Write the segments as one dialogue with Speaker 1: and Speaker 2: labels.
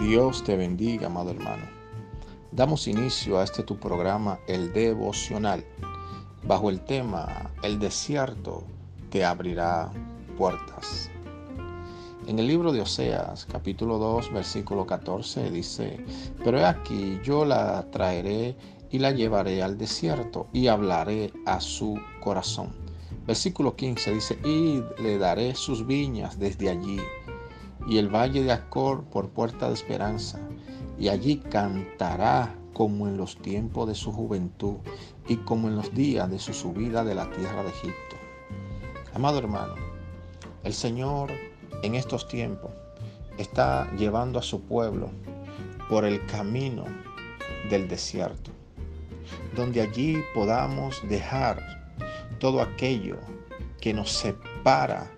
Speaker 1: Dios te bendiga, amado hermano. Damos inicio a este tu programa, el devocional, bajo el tema El desierto te abrirá puertas. En el libro de Oseas, capítulo 2, versículo 14, dice, pero he aquí yo la traeré y la llevaré al desierto y hablaré a su corazón. Versículo 15 dice, y le daré sus viñas desde allí y el valle de Acor por puerta de esperanza, y allí cantará como en los tiempos de su juventud y como en los días de su subida de la tierra de Egipto. Amado hermano, el Señor en estos tiempos está llevando a su pueblo por el camino del desierto, donde allí podamos dejar todo aquello que nos separa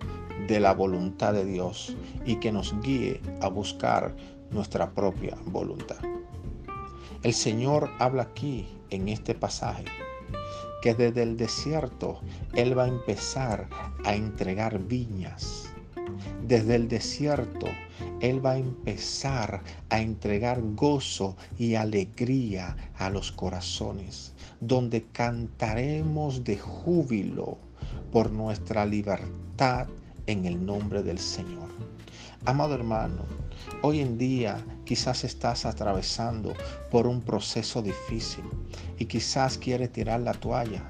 Speaker 1: de la voluntad de Dios y que nos guíe a buscar nuestra propia voluntad. El Señor habla aquí en este pasaje que desde el desierto Él va a empezar a entregar viñas. Desde el desierto Él va a empezar a entregar gozo y alegría a los corazones, donde cantaremos de júbilo por nuestra libertad en el nombre del Señor. Amado hermano, hoy en día quizás estás atravesando por un proceso difícil y quizás quiere tirar la toalla,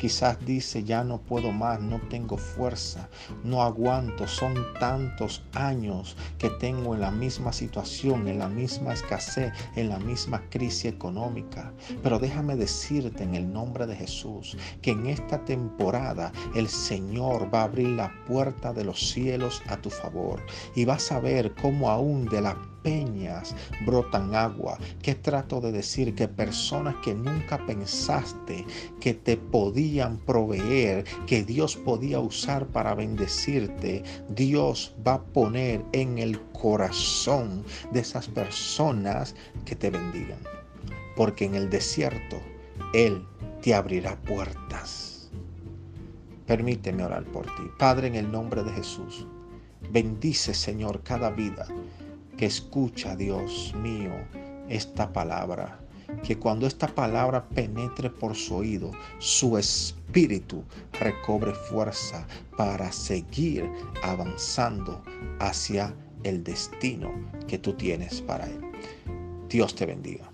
Speaker 1: Quizás dice, ya no puedo más, no tengo fuerza, no aguanto, son tantos años que tengo en la misma situación, en la misma escasez, en la misma crisis económica. Pero déjame decirte en el nombre de Jesús que en esta temporada el Señor va a abrir la puerta de los cielos a tu favor y vas a ver cómo aún de la peñas brotan agua. ¿Qué trato de decir? Que personas que nunca pensaste que te proveer, que Dios podía usar para bendecirte, Dios va a poner en el corazón de esas personas que te bendigan. Porque en el desierto Él te abrirá puertas. Permíteme orar por ti. Padre, en el nombre de Jesús, bendice, Señor, cada vida que escucha, Dios mío, esta palabra. Que cuando esta palabra penetre por su oído, su espíritu recobre fuerza para seguir avanzando hacia el destino que tú tienes para él. Dios te bendiga.